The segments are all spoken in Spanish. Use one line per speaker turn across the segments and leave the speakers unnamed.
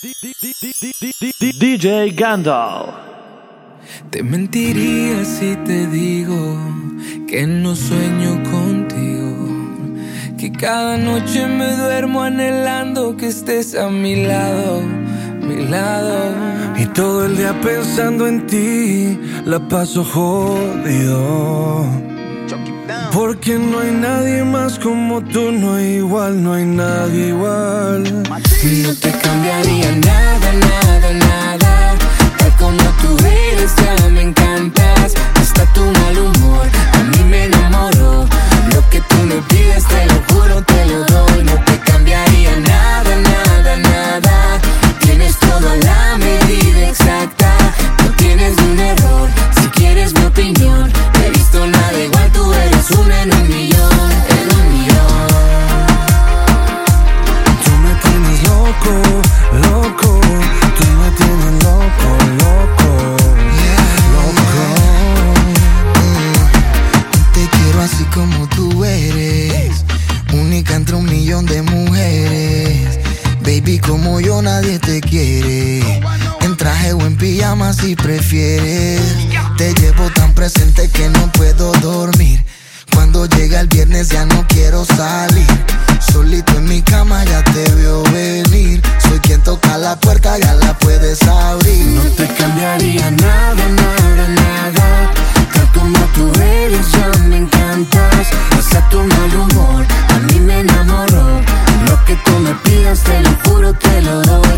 DJ Gandalf.
Te mentiría si te digo que no sueño contigo. Que cada noche me duermo anhelando que estés a mi lado, mi lado.
Y todo el día pensando en ti, la paso jodido. Porque no hay nadie más como tú, no hay igual, no hay nadie igual.
No te cambiaría nada, nada, nada. Tal como tú eres, ya me encantas. Hasta tu mal humor, a mí me enamoró. Lo que tú me pides, te lo juro, te lo doy. No te cambiaría nada, nada, nada. Tienes todo a la medida exacta. Si
prefieres. Te llevo tan presente que no puedo dormir. Cuando llega el viernes ya no quiero salir. Solito en mi cama ya te veo venir. Soy quien toca la puerta, ya la puedes abrir.
No te cambiaría nada,
nada, nada. Tal como tú eres, ya me encantas. Hasta tu mal humor, a mí me enamoró. Lo que tú me pidas, te lo juro, te lo doy.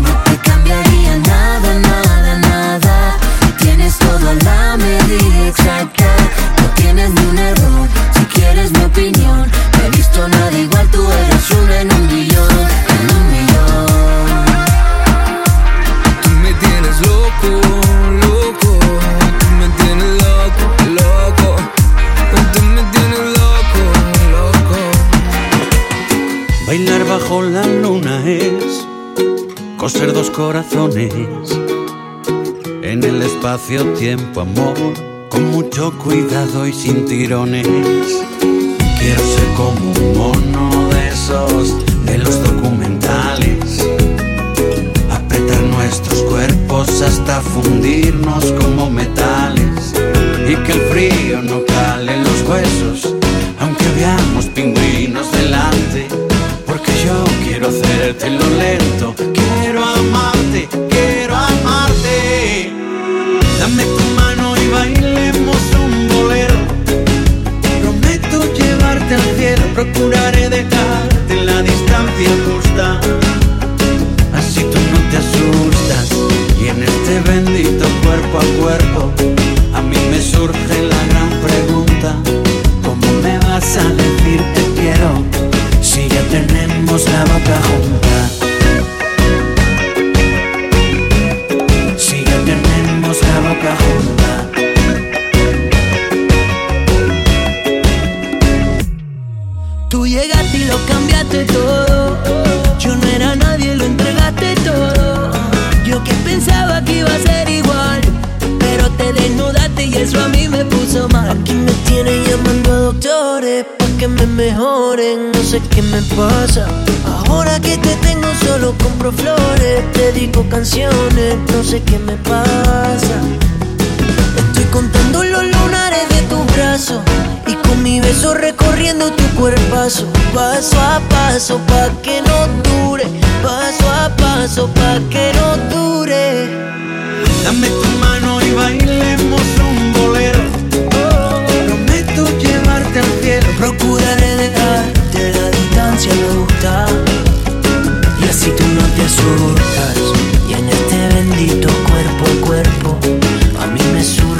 Espacio-tiempo, amor, con mucho cuidado y sin tirones. Quiero ser como un mono de esos de los documentales. Apretar nuestros cuerpos hasta fundirnos como metales. Y que el frío no cale en los huesos, aunque veamos pingüinos delante. Porque yo quiero hacértelo lento, quiero amarte. Procuraré dejarte la distancia justa. Así tú no te asustas y en este bendito cuerpo a cuerpo a mí me surge la gran pregunta. ¿Cómo me vas a decir te quiero si ya tenemos la boca junta?
Aquí me tienen llamando a doctores pa' que me mejoren, no sé qué me pasa. Ahora que te tengo solo compro flores, te dedico canciones, no sé qué me pasa. Estoy contando los lunares de tus brazos y con mi beso recorriendo tu cuerpazo, paso a paso pa que no dure, paso a paso pa que no dure.
Dame tu mano y bailemos
Procuraré dejarte la distancia justa y así tú no te asustas. Y en este bendito cuerpo a cuerpo a mí me surge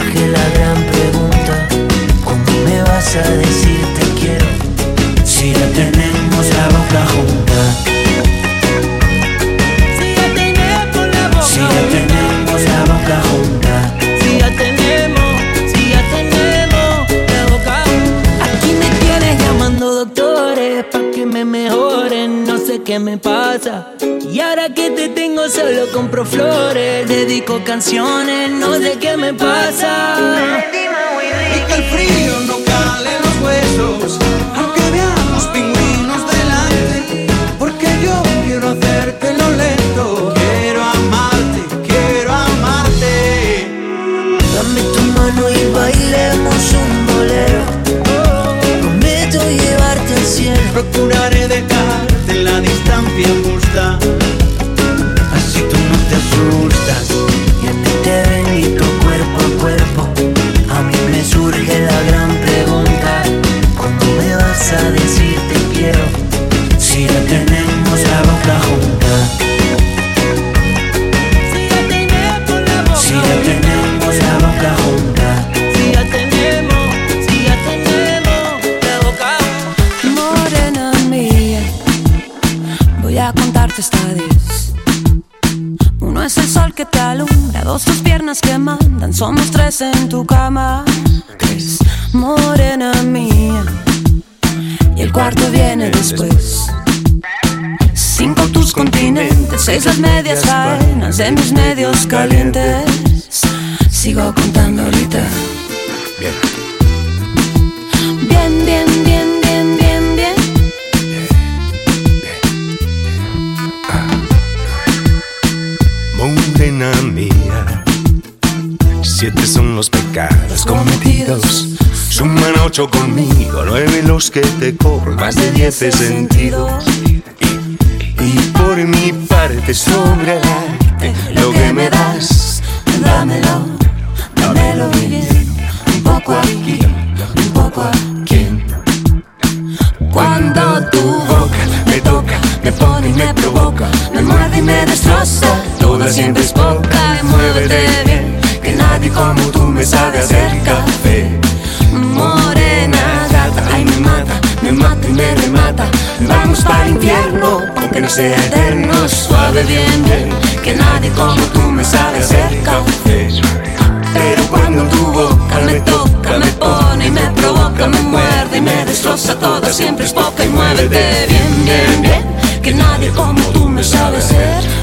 que me pasa. Y ahora que te tengo solo compro flores, dedico canciones, no sé qué me pasa.
Y que el frío no cale los huesos, aunque veamos pingüinos delante, porque yo quiero hacerte lo lento. Quiero
amarte, quiero
amarte. Dame tu mano y bailemos un bolero. Prometo llevarte al cielo. Procurar somos tres en tu cama. Tres, morena mía, y el cuarto viene después. Cinco tus continentes, seis las medias cadenas de mis medios calientes. Sigo contando ahorita. Bien,
siete son los pecados cometidos. Suman ocho conmigo, nueve los que te cobro, más de diez he sentido. Y por mi parte sobre el arte, lo que me das,
Dámelo, dámelo bien. Un poco aquí, un poco aquí. Cuando tu boca me toca, me pone y me provoca, me muerde y me destroza. Toda siempre es poca, muévete bien, que nadie como tú me sabe hacer café. Morena ay me mata, me mata y me remata. Vamos para el infierno, aunque no sea eterno, suave bien, bien, que nadie como tú me sabe hacer café. Pero cuando tu boca me toca, me pone y me provoca, me muerde y me destroza toda, siempre es poca y muévete bien, bien, bien, que nadie como tú me sabe hacer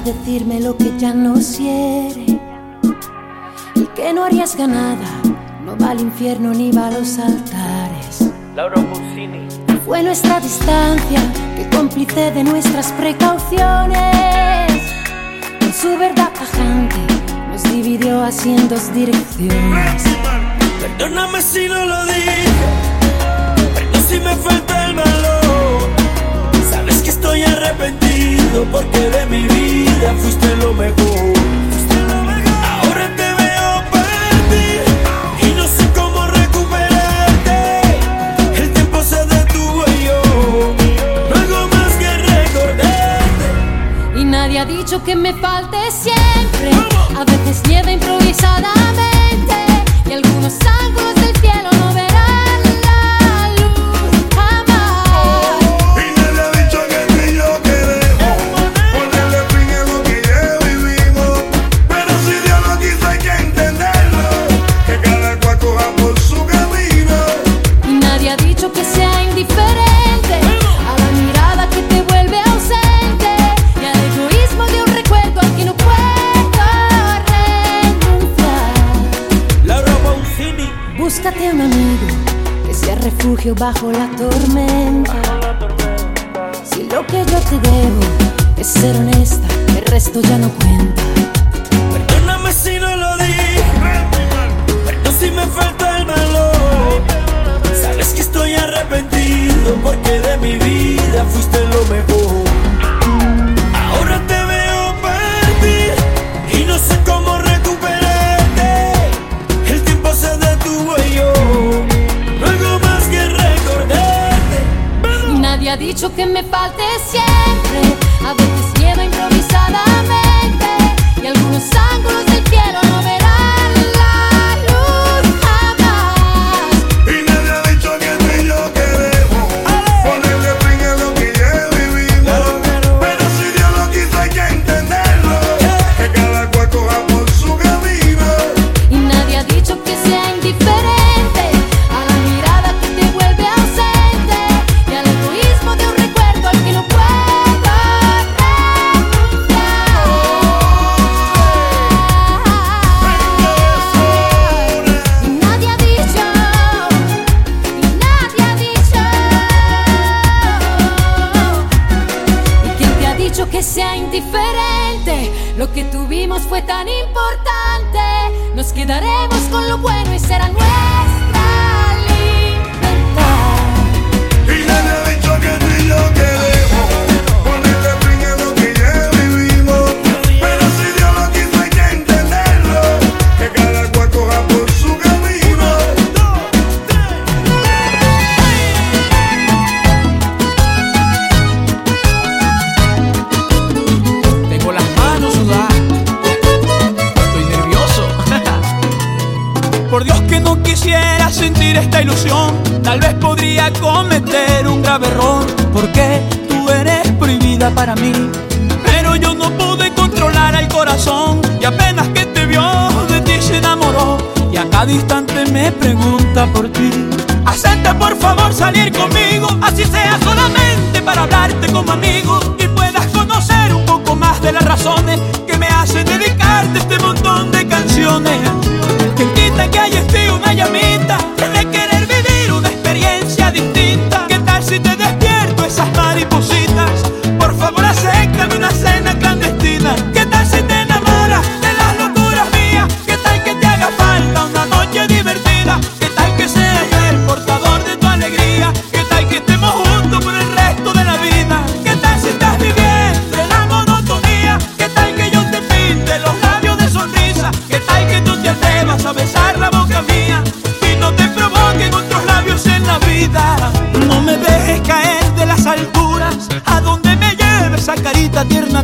para decirme lo que ya no quiere? Y que no arriesga nada, no va al infierno ni va a los altares. Fue nuestra distancia que cómplice de nuestras precauciones. Con su verdad tajante nos dividió así en dos direcciones.
Perdóname si no lo dije, perdón si me falta el valor. Sabes que estoy arrepentido porque de mi vida fuiste lo mejor. Ahora te veo partir y no sé cómo recuperarte. El tiempo se detuvo y yo no hago más que recordarte.
Y nadie ha dicho que me falte siempre. Bajo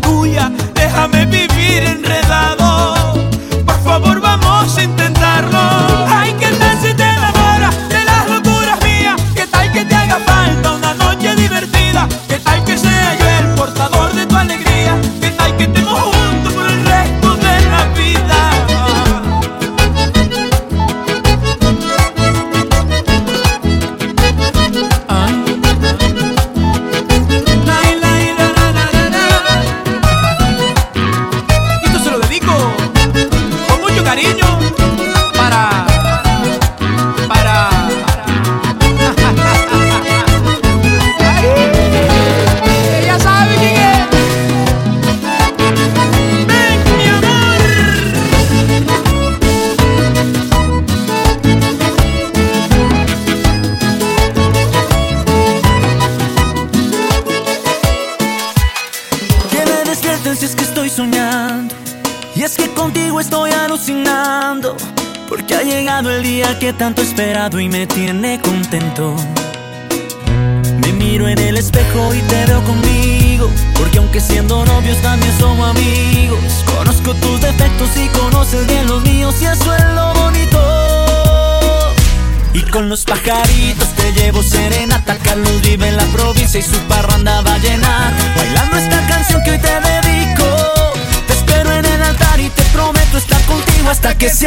aleluia.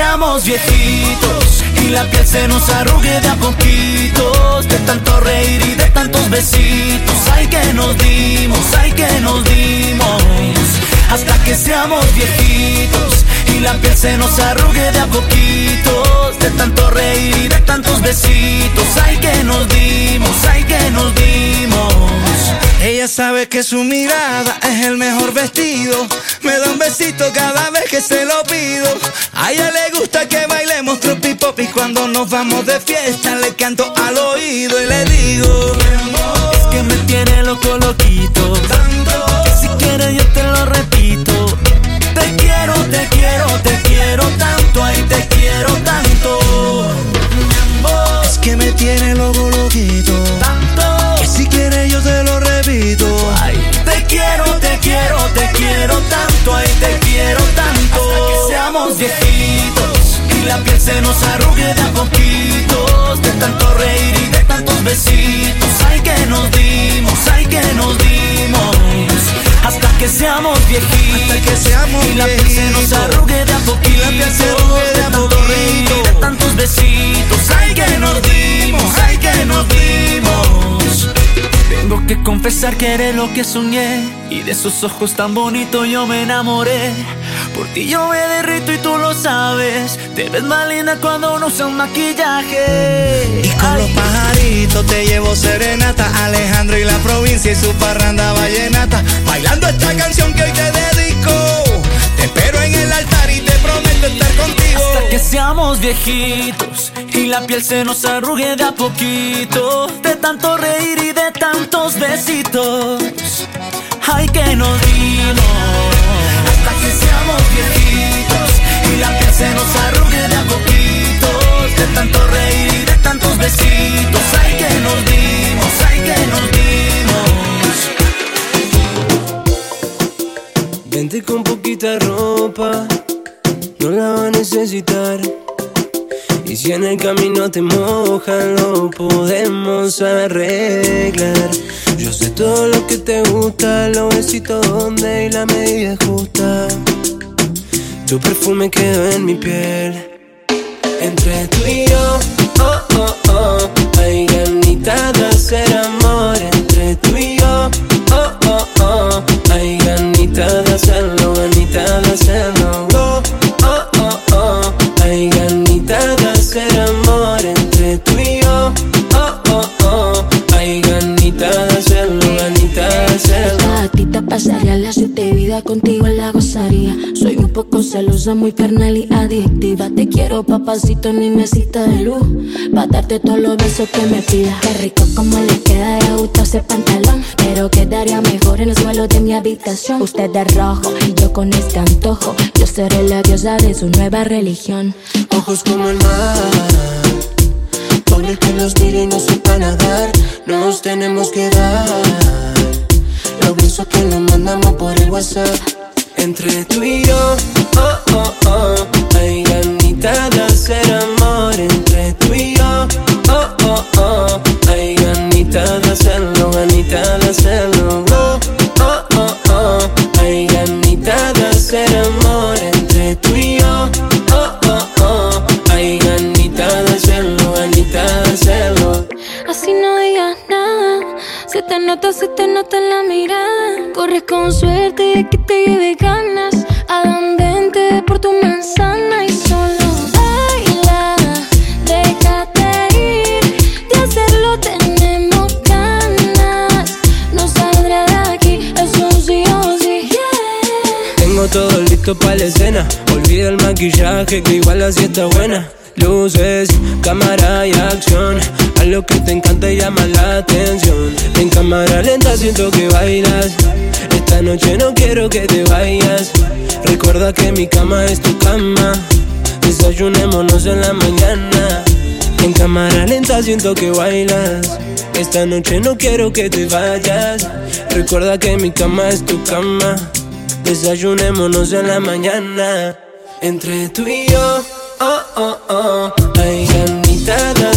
seamos viejitos y la piel se nos arrugue de a poquitos. De tanto reír y de tantos besitos. Ay, que nos dimos, ay, que nos dimos. Hasta que seamos viejitos y la piel se nos arrugue de a poquitos De tanto reír y de tantos besitos. Ay que nos dimos, ay que nos dimos.
Ella sabe que su mirada es el mejor vestido. Me da un besito cada vez que se lo pido. A ella le gusta que bailemos tropi pop Y cuando nos vamos de fiesta. Le canto al oído y le digo
Es que me tiene loco loquito. Tanto. Que si quiere yo te quiero, te quiero tanto, ay, te quiero tanto. Mi amor,
es que me tiene loco loquito.
Tanto.
Que si quiere yo te lo repito.
Ay, te quiero, te quiero, te quiero tanto, ay, te quiero tanto. Hasta que seamos viejitos y la piel se nos arrugue de a poquitos. De tanto reír y de tantos besitos, ay, que nos dimos, ay, que nos dimos que seamos viejitos, hasta que seamos y la piel se nos arrugue de a poquitos, de tanto reír y de tantos besitos. Ay que nos dimos, ay que nos dimos. Tengo que confesar que eres lo que soñé Y de esos ojos tan bonitos yo me enamoré. Por ti yo me derrito y tú lo sabes Te ves más linda cuando no usas maquillaje.
Y con los pajaritos te llevo serenata Alejandro y la provincia y su parranda vallenata. Bailando esta canción que hoy te dedico Te espero en el altar y te prometo estar contigo
seamos viejitos Y la piel se nos arrugue de a poquito. De tanto reír y de tantos besitos Ay que nos dimos. Hasta que seamos viejitos Y la piel se nos arrugue de a poquito De tanto reír y de tantos besitos Ay que nos dimos, ay que nos dimos.
Vente con poquita ropa, no la va a necesitar. Y si en el camino te mojan, lo podemos arreglar. Yo sé todo lo que te gusta, los besitos donde y la medida es justa. Tu perfume quedó en mi piel. Entre tú y yo, oh, oh, oh, hay ganitas de hacer amor. Entre tú y yo, oh, oh, oh, hay ganitas de hacerlo, ganitas de hacerlo.
Vida contigo la gozaría. Soy un poco celosa, muy carnal y adictiva. Te quiero, papacito, mi mesita de luz. Pa' darte todos los besos que me pidas. Qué rico como le queda de gusto ese pantalón. Pero quedaría mejor en el suelo de mi habitación. Usted de rojo y yo con este antojo. Yo seré la diosa de su nueva religión.
Ojos como el mar. Pobre que los mire y no sepa nadar. Nos tenemos que dar. Los besos que nos mandamos por el WhatsApp. Entre tú y yo, oh, oh, oh. Hay ganitas de hacer amor. Entre tú y yo, oh, oh, oh. Hay ganitas de hacerlo, ganitas de hacerlo.
Con suerte que te lleve ganas. A donde entre por tu manzana y solo baila. Déjate ir. De hacerlo tenemos ganas. No saldrá de aquí, es un sí o sí.
Tengo todo listo para la escena. Olvida el maquillaje que igual así está buena. Mi cama es tu cama. Desayunémonos en la mañana. En cámara lenta siento que bailas. Esta noche no quiero que te vayas. Recuerda que mi cama es tu cama. Desayunémonos en la mañana. Entre tú y yo, oh, oh, oh. Hay ganitas de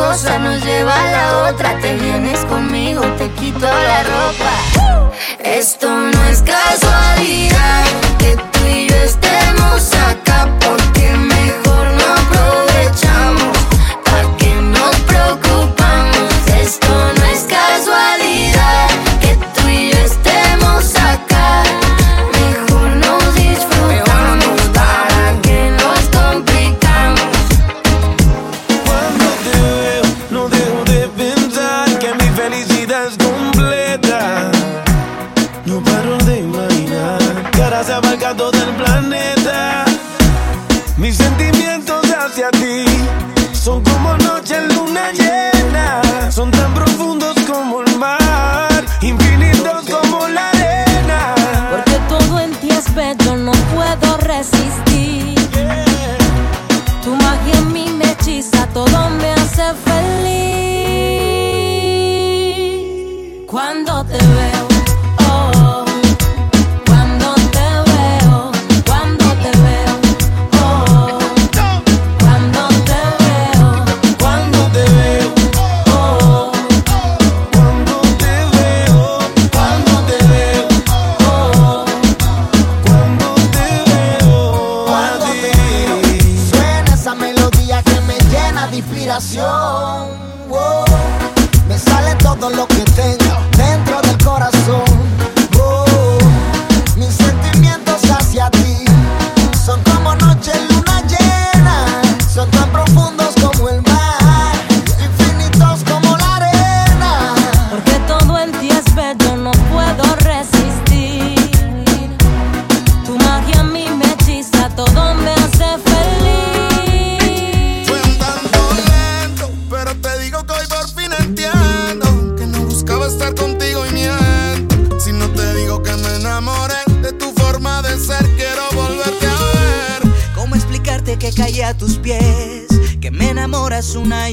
cosa nos lleva a la otra. Te vienes conmigo, te quito la ropa. Esto no es casualidad.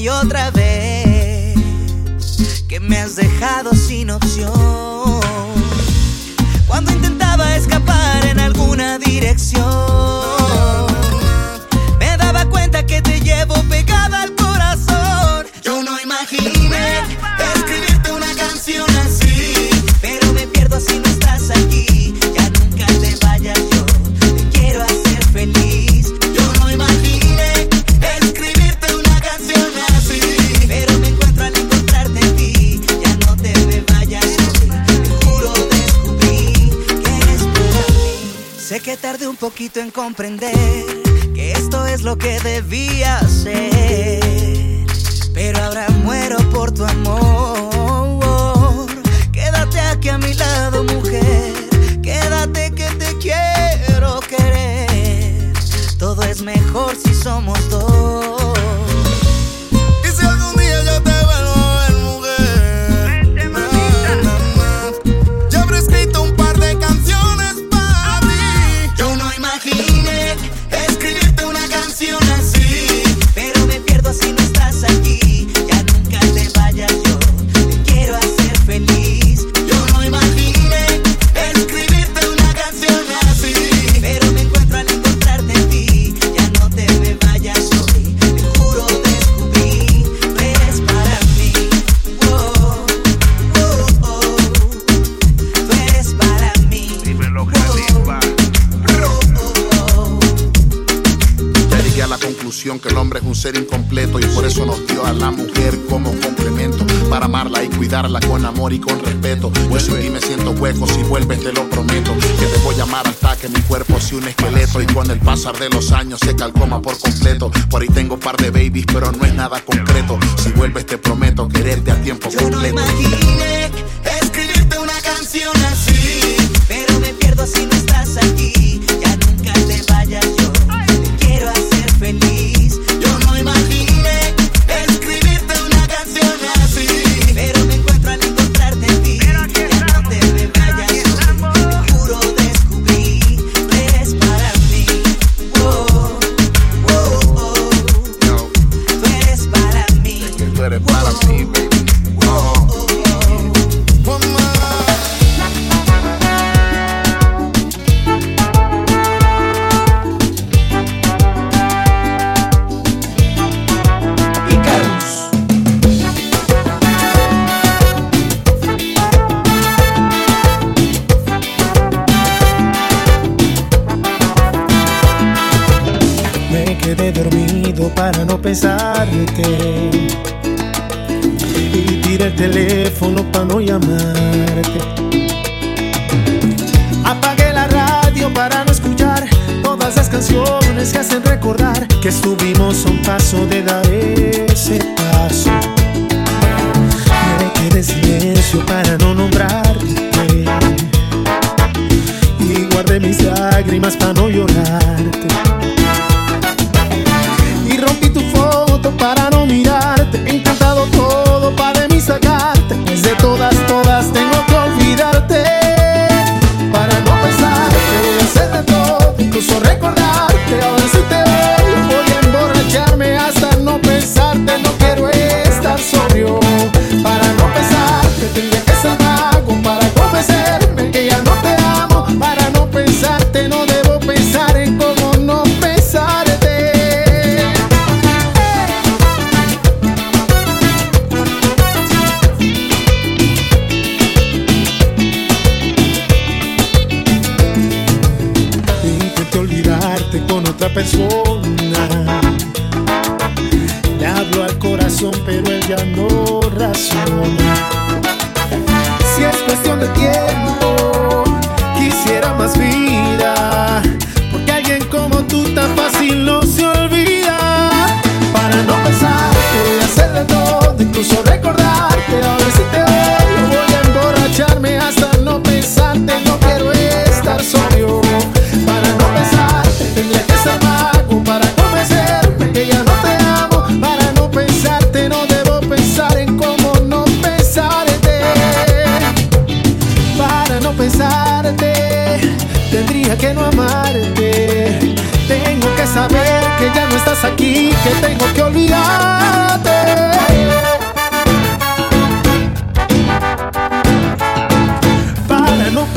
una vez. comprender. amor
y
con respeto. Yo sin ti me siento hueco, si vuelves te lo prometo. Que te voy a amar hasta que mi cuerpo sea un esqueleto. Y con el pasar de los años se calcoma por completo. Por ahí tengo un par de babies, pero no es nada concreto. Si vuelves te prometo quererte a tiempo
Yo. No imaginé escribirte una canción así, pero me pierdo si no estás aquí. Ya nunca te vayas.
pensarte y tira el teléfono para no llamarte. Apagué la radio para no escuchar todas las canciones que hacen recordar que estuvimos a un paso de dar ese paso. Me quedé en silencio para no nombrarte y guardé mis lágrimas para no llorar.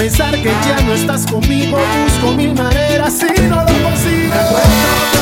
pensar que ya no estás conmigo, busco mil maneras si no lo consigo.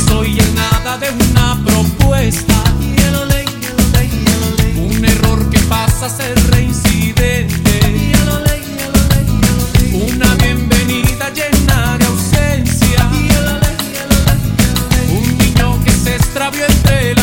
soy el
nada de una
propuesta. Un error que
pasa a
ser reincidente. Una bienvenida llena de ausencia. Un niño que se extravió entre la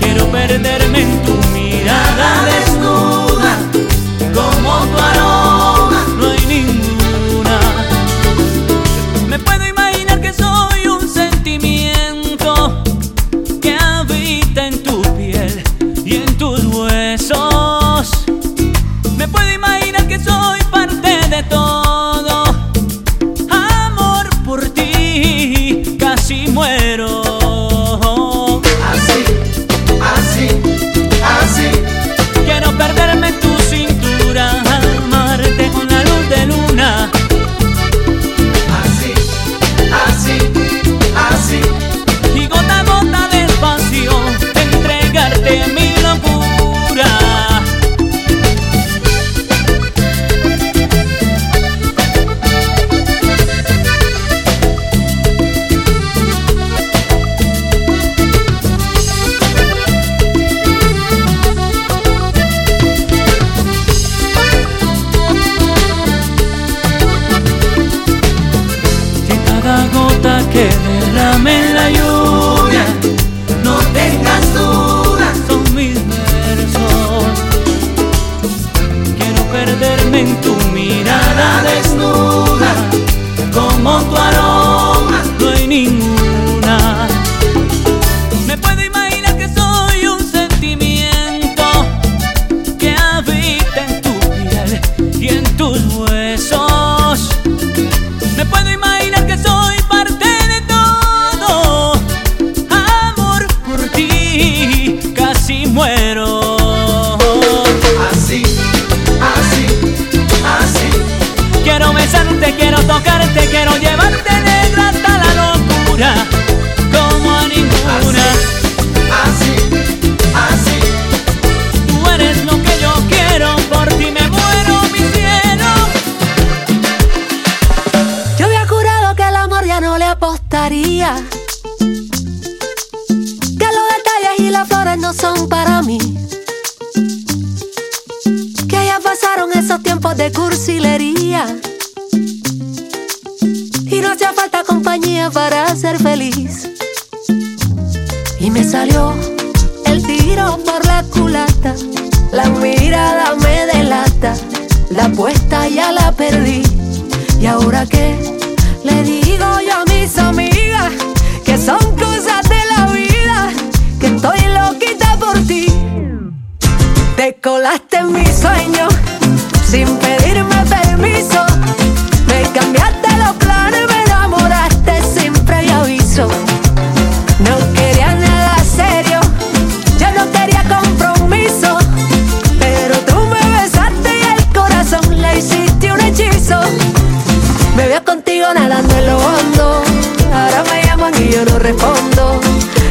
Quiero perderme en tu
perderme El tiro por la culata. La mirada me delata. La apuesta ya la perdí. ¿Y ahora qué? Le digo yo a mis amigas que son cosas de la vida. Que estoy loquita por ti. Te colaste en mi en lo hondo. Ahora me llaman y yo no respondo.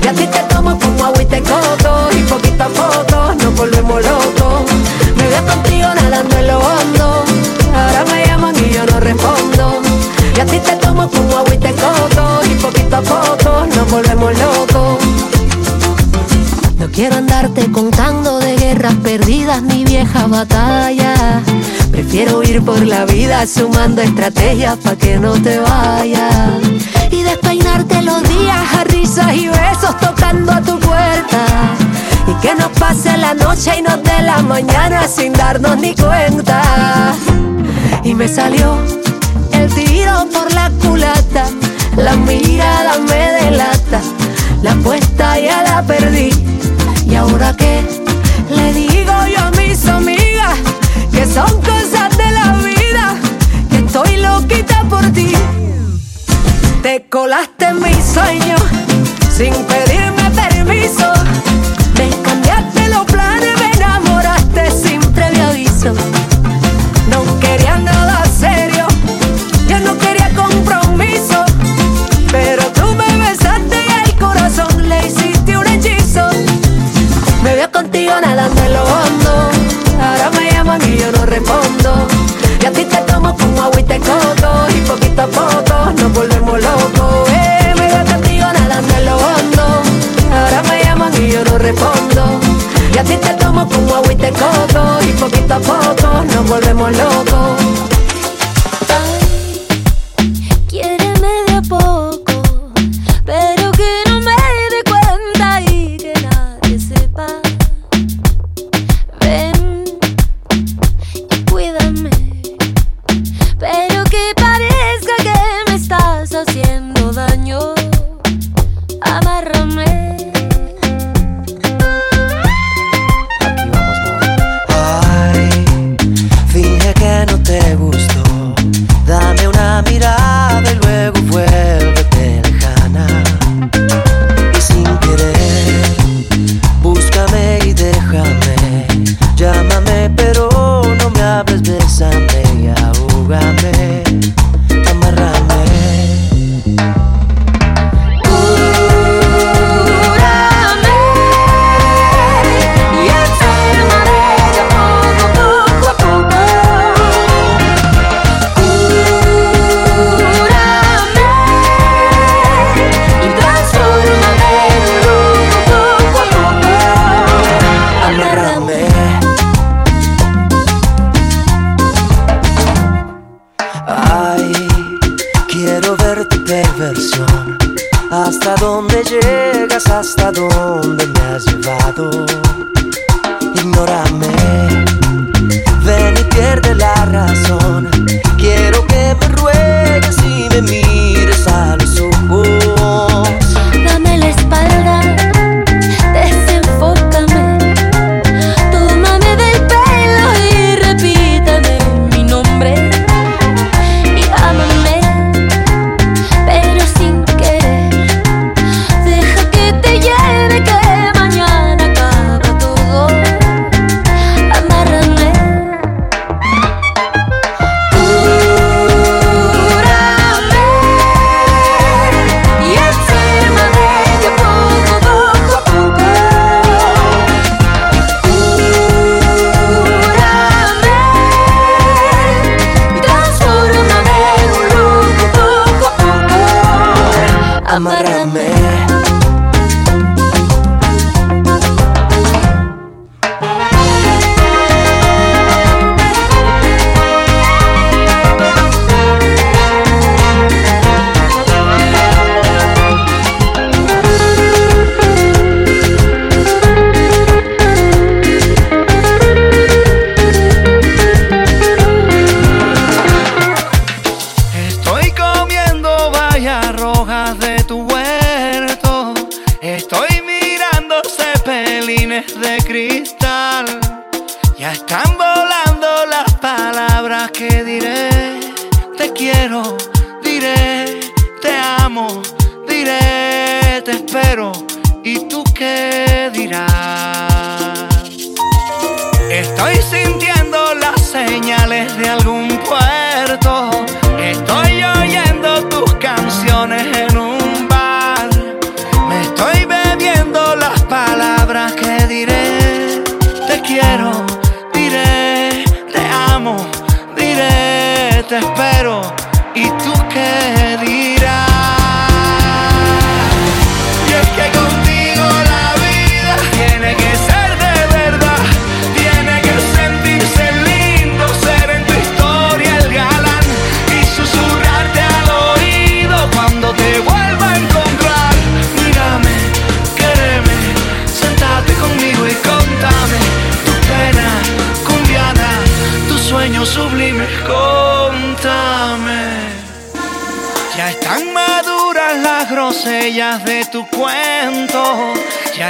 Y a ti te tomo como agua y te coco. Y poquito a poco nos volvemos locos. Me veo contigo nadando en lo hondo. Ahora me llaman y yo no respondo. Y a ti te tomo como agua y te coco. Y poquito a poco nos volvemos locos. No quiero andarte contando de guerras perdidas ni viejas batallas. Prefiero ir por la vida sumando estrategias pa' que no te vayas. Y despeinarte los días a risas y besos tocando a tu puerta. Y que nos pase la noche y nos dé la mañana sin darnos ni cuenta. Y me salió el tiro por la culata. La mirada me delata. La apuesta ya la perdí. ¿Y ahora qué? Le digo yo a que son cosas de la vida, que estoy loquita por ti. Te colaste en mis sueños sin pedirme permiso. Me cambiaste los planes, me enamoraste sin previo aviso. No quería nada serio, yo no quería compromiso. Pero tú me besaste y el corazón le hiciste un hechizo. Me veo contigo nadando en lo y a te tomo como agua y te coco. Y poquito a poco nos volvemos locos. Eh, me veo contigo nadando en lo hondo. Ahora me llaman y yo no respondo. Y a te tomo como agua y te coco. Y poquito a poco nos volvemos locos.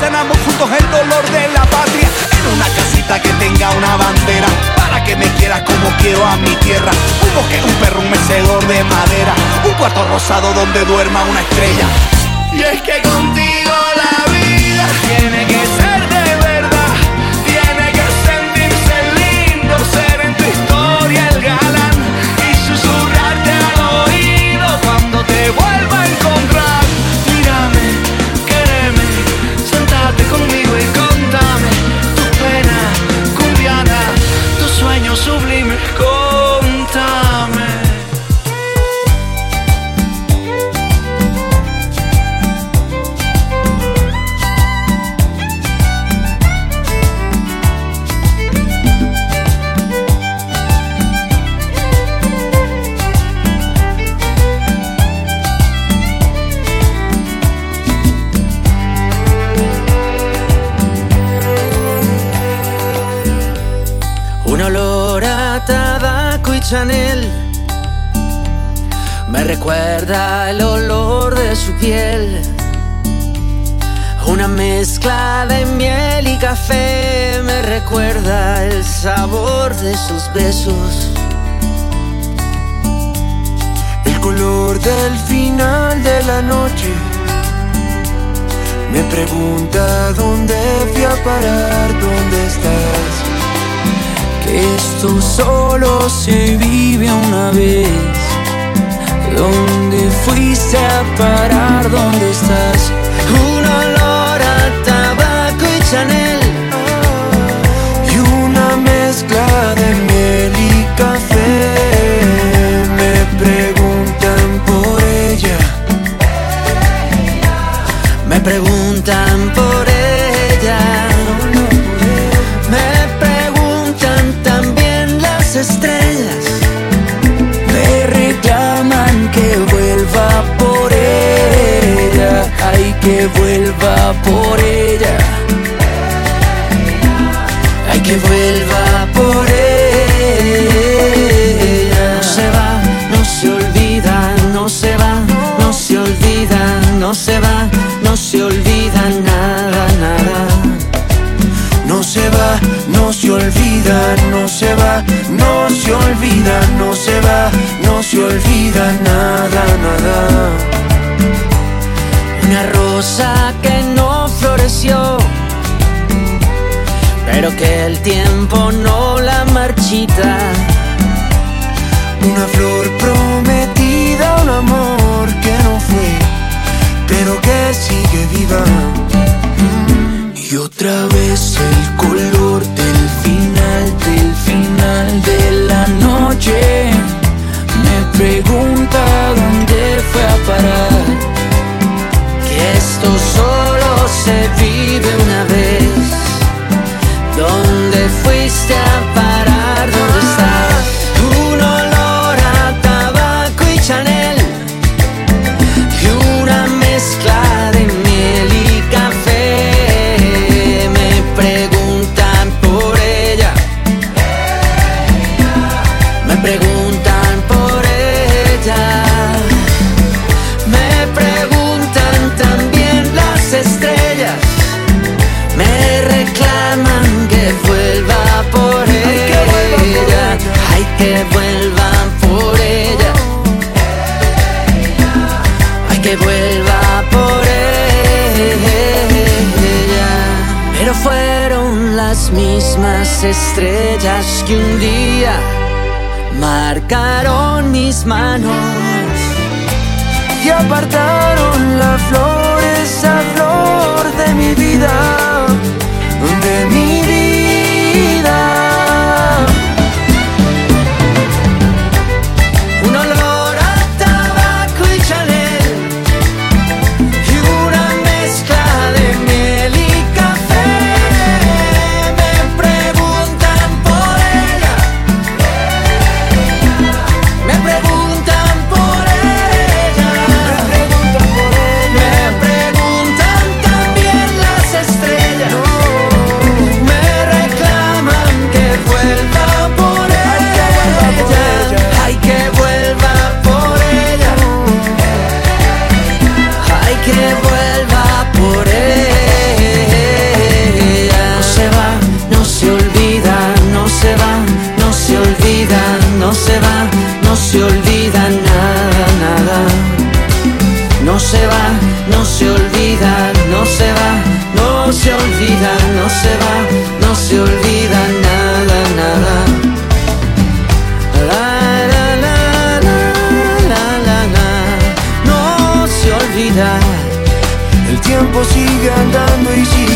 sanamos juntos el dolor de la patria. En una casita que tenga una bandera, para que me quieras como quiero a mi tierra. Un bosque, un perro, un mecedor de madera, un cuarto rosado donde duerma una estrella. Y es que contigo la vida tiene que ser.
Esto solo se vive una vez. ¿Dónde fuiste a parar?
va por que el tiempo no la marchita.
Una flor prometida, un amor que no fue, pero que sigue viva. Y otra vez el color del final, del final de la noche. Me pregunta dónde fue a parar.
Que esto estrellas que un día marcaron mis manos
y apartaron la flor, esa flor de mi vida.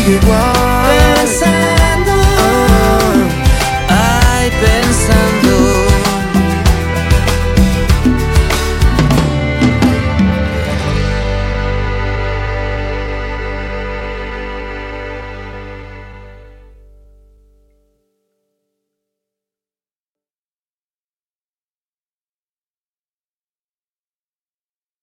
igual.